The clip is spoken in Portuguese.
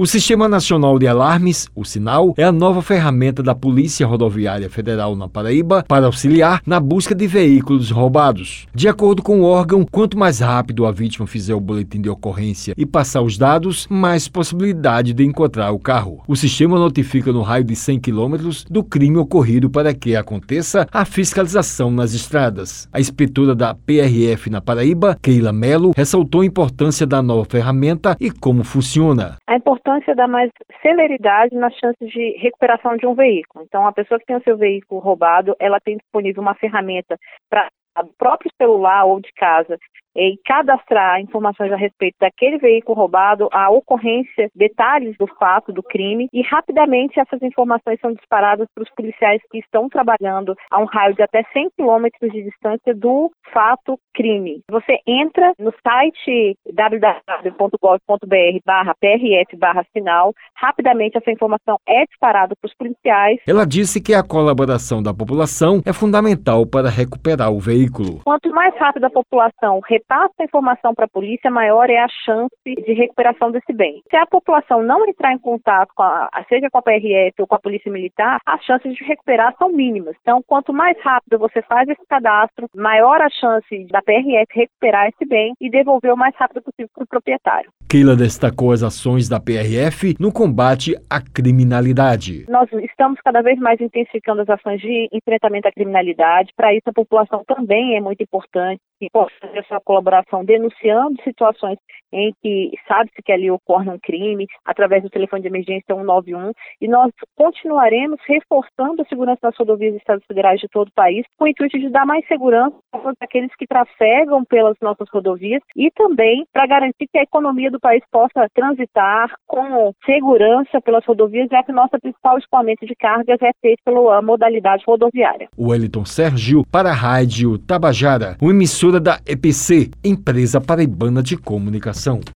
O Sistema Nacional de Alarmes, o Sinal, é a nova ferramenta da Polícia Rodoviária Federal na Paraíba para auxiliar na busca de veículos roubados. De acordo com o órgão, quanto mais rápido a vítima fizer o boletim de ocorrência e passar os dados, mais possibilidade de encontrar o carro. O sistema notifica no raio de 100 km do crime ocorrido para que aconteça a fiscalização nas estradas. A inspetora da PRF na Paraíba, Keila Melo, ressaltou a importância da nova ferramenta e como funciona. Importância da mais celeridade nas chances de recuperação de um veículo. Então, a pessoa que tem o seu veículo roubado, ela tem disponível uma ferramenta para o próprio celular ou de casa e cadastrar informações a respeito daquele veículo roubado, a ocorrência, detalhes do fato, do crime, e rapidamente essas informações são disparadas para os policiais que estão trabalhando a um raio de até 100 quilômetros de distância do fato crime. Você entra no site www.gov.br barra PRF barra sinal, rapidamente essa informação é disparada para os policiais. Ela disse que a colaboração da população é fundamental para recuperar o veículo. Quanto mais rápido a população repassa a informação para a polícia, maior é a chance de recuperação desse bem. Se a população não entrar em contato com a, seja com a PRF ou com a Polícia Militar, as chances de recuperar são mínimas. Então, quanto mais rápido você faz esse cadastro, maior a chance da PRF recuperar esse bem e devolver o mais rápido possível para o proprietário. Keila destacou as ações da PRF no combate à criminalidade. Nós estamos cada vez mais intensificando as ações de enfrentamento à criminalidade. Para isso, a população também é muito importante que possa fazer essa colaboração denunciando situações em que sabe-se que ali ocorre um crime, através do telefone de emergência 191, e nós continuaremos reforçando a segurança das rodovias e estados federais de todo o país, com o intuito de dar mais segurança para aqueles que trafegam pelas nossas rodovias e também para garantir que a economia do país possa transitar com segurança pelas rodovias, já que nosso principal escoamento de cargas é feito pela modalidade rodoviária. Wellington Sérgio para a Rádio Tabajara, uma emissora da EPC, Empresa Paraibana de Comunicação.